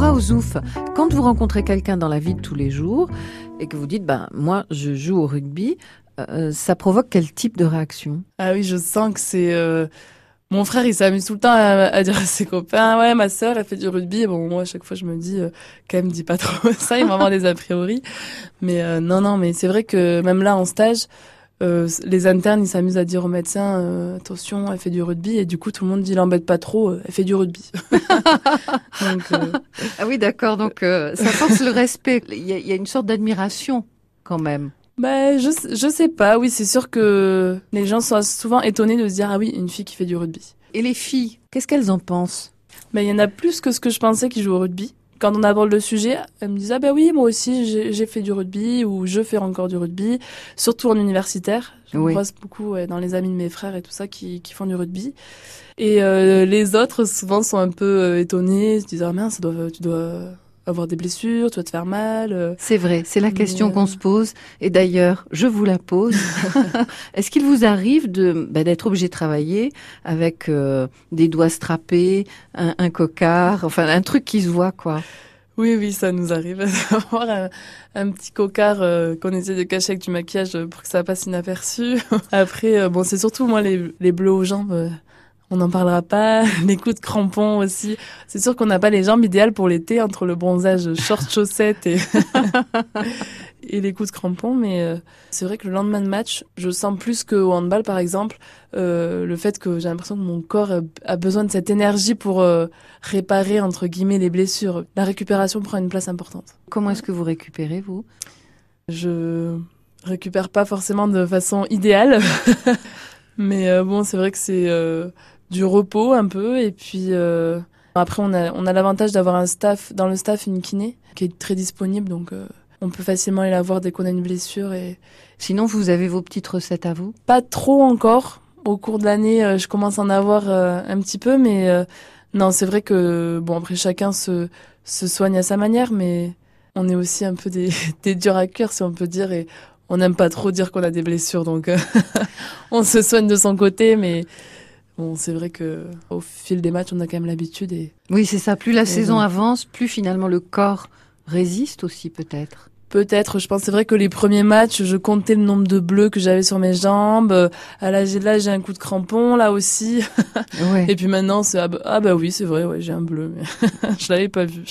Laura Ouzouf, quand vous rencontrez quelqu'un dans la vie de tous les jours et que vous dites, ben moi je joue au rugby, euh, ça provoque quel type de réaction? Ah oui, je sens que c'est... Euh, mon frère, il s'amuse tout le temps à, dire à ses copains, ouais, ma sœur, elle fait du rugby. bon, moi, à chaque fois, je me dis, euh, quand même, dis pas trop ça, il va avoir des a priori. Mais non, non, mais c'est vrai que même là, en stage, les internes, ils s'amusent à dire aux médecins, attention, elle fait du rugby. Et du coup, tout le monde dit, l'embête pas trop, elle fait du rugby. Ah oui, d'accord. Donc, ça force le respect. Il y y a une sorte d'admiration quand même. Bah, je, je sais pas. Oui, c'est sûr que les gens sont souvent étonnés de se dire, ah oui, une fille qui fait du rugby. Et les filles, qu'est-ce qu'elles en pensent? Bah, il y en a plus que ce que je pensais qui jouent au rugby. Quand on aborde le sujet, elles me disent, ah bah oui, moi aussi, j'ai fait du rugby ou je fais encore du rugby, surtout en universitaire. Je oui. vois beaucoup dans les amis de mes frères et tout ça qui, qui font du rugby. Et euh, les autres, souvent, sont un peu euh, étonnés, se disent, ah mince, tu dois, tu dois avoir des blessures, tu vas te faire mal. Euh. C'est vrai, c'est la question qu'on se pose. Et d'ailleurs, je vous la pose. Est-ce qu'il vous arrive de bah, d'être obligé de travailler avec euh, des doigts strappés, un, un, cocard, enfin un truc qui se voit, quoi? Oui, oui, ça nous arrive d'avoir un, petit cocard euh, qu'on essaie de cacher avec du maquillage pour que ça passe inaperçu. Après, bon, c'est surtout moi les, les bleus aux jambes on n'en parlera pas. Les coups de crampons aussi. C'est sûr qu'on n'a pas les jambes idéales pour l'été entre le bronzage short chaussettes et, et les coups de crampons. Mais euh, c'est vrai que le lendemain de match, je sens plus qu'au handball par exemple, euh, le fait que j'ai l'impression que mon corps a besoin de cette énergie pour euh, réparer entre guillemets les blessures. La récupération prend une place importante. Comment est-ce que vous récupérez vous? Je récupère pas forcément de façon idéale. Mais bon, c'est vrai que c'est du repos un peu et puis euh, après on a on a l'avantage d'avoir un staff dans le staff une kiné qui est très disponible donc euh, on peut facilement aller la voir dès qu'on a une blessure et sinon vous avez vos petites recettes à vous? Pas trop encore. Au cours de l'année euh, je commence à en avoir un petit peu mais non c'est vrai que bon après chacun se se soigne à sa manière mais on est aussi un peu des, des durs à cuire si on peut dire et on n'aime pas trop dire qu'on a des blessures donc on se soigne de son côté mais Bon, c'est vrai que au fil des matchs, on a quand même l'habitude. Et oui, c'est ça. Plus la saison avance, plus finalement le corps résiste aussi, peut-être. Peut-être, je pense c'est vrai que les premiers matchs, je comptais le nombre de bleus que j'avais sur mes jambes. À l'âge là, j'ai un coup de crampon là aussi. Et puis maintenant, c'est ah, bah, ah bah, oui, c'est vrai, ouais, j'ai un bleu, mais je l'avais pas vu.